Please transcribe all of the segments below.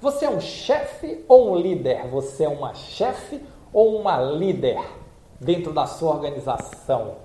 Você é um chefe ou um líder? Você é uma chefe ou uma líder dentro da sua organização?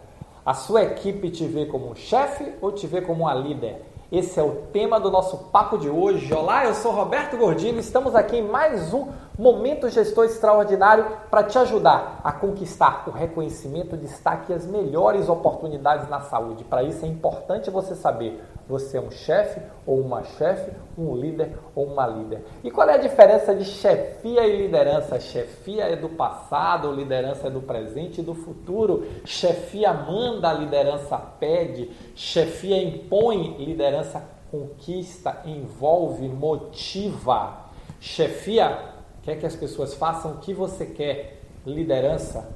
A sua equipe te vê como um chefe ou te vê como uma líder? Esse é o tema do nosso papo de hoje. Olá, eu sou Roberto Gordino. Estamos aqui em mais um Momento Gestor Extraordinário para te ajudar a conquistar o reconhecimento, destaque e as melhores oportunidades na saúde. Para isso é importante você saber você é um chefe ou uma chefe, um líder ou uma líder. E qual é a diferença de chefia e liderança? Chefia é do passado, liderança é do presente e do futuro. Chefia manda, liderança pede. Chefia impõe, liderança conquista, envolve, motiva. Chefia quer que as pessoas façam o que você quer. Liderança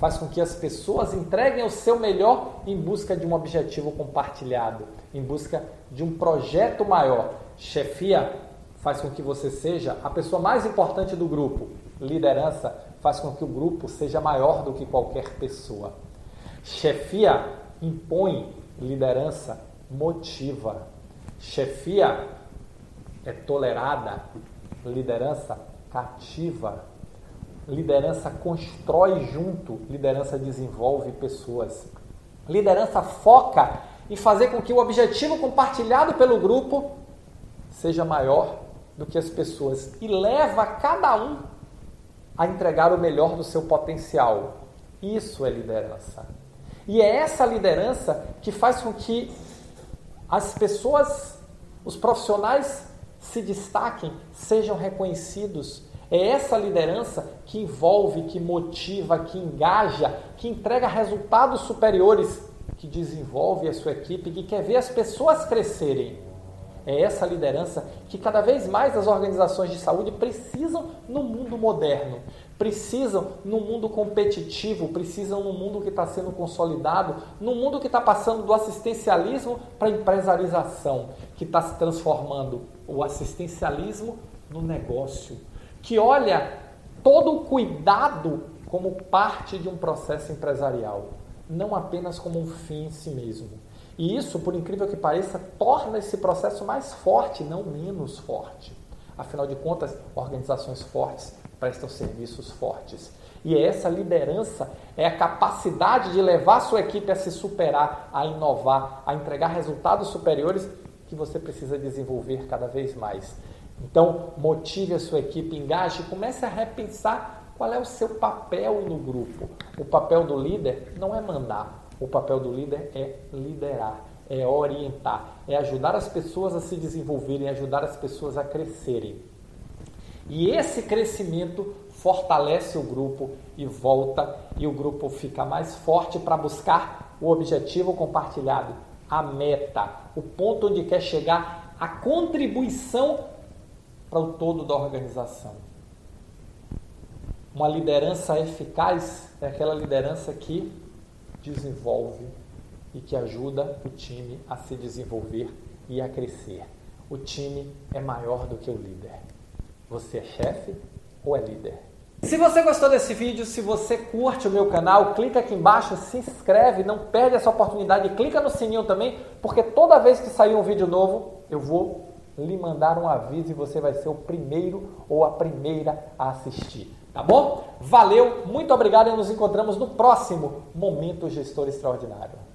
faz com que as pessoas entreguem o seu melhor em busca de um objetivo compartilhado, em busca de um projeto maior. Chefia faz com que você seja a pessoa mais importante do grupo. Liderança faz com que o grupo seja maior do que qualquer pessoa. Chefia impõe, liderança motiva. Chefia é tolerada, liderança cativa. Liderança constrói junto, liderança desenvolve pessoas. Liderança foca em fazer com que o objetivo compartilhado pelo grupo seja maior do que as pessoas e leva cada um a entregar o melhor do seu potencial. Isso é liderança. E é essa liderança que faz com que as pessoas, os profissionais se destaquem, sejam reconhecidos é essa liderança que envolve, que motiva, que engaja, que entrega resultados superiores, que desenvolve a sua equipe, que quer ver as pessoas crescerem. É essa liderança que cada vez mais as organizações de saúde precisam no mundo moderno, precisam no mundo competitivo, precisam no mundo que está sendo consolidado, no mundo que está passando do assistencialismo para a empresarização, que está se transformando o assistencialismo no negócio que olha todo o cuidado como parte de um processo empresarial, não apenas como um fim em si mesmo. E isso, por incrível que pareça, torna esse processo mais forte, não menos forte. Afinal de contas, organizações fortes prestam serviços fortes. E essa liderança é a capacidade de levar sua equipe a se superar, a inovar, a entregar resultados superiores que você precisa desenvolver cada vez mais. Então, motive a sua equipe, engaje, comece a repensar qual é o seu papel no grupo. O papel do líder não é mandar, o papel do líder é liderar, é orientar, é ajudar as pessoas a se desenvolverem, ajudar as pessoas a crescerem. E esse crescimento fortalece o grupo e volta e o grupo fica mais forte para buscar o objetivo compartilhado, a meta, o ponto onde quer chegar, a contribuição para o todo da organização. Uma liderança eficaz é aquela liderança que desenvolve e que ajuda o time a se desenvolver e a crescer. O time é maior do que o líder. Você é chefe ou é líder? Se você gostou desse vídeo, se você curte o meu canal, clica aqui embaixo, se inscreve, não perde essa oportunidade, clica no sininho também, porque toda vez que sair um vídeo novo, eu vou lhe mandar um aviso e você vai ser o primeiro ou a primeira a assistir. Tá bom? Valeu, muito obrigado e nos encontramos no próximo Momento Gestor Extraordinário.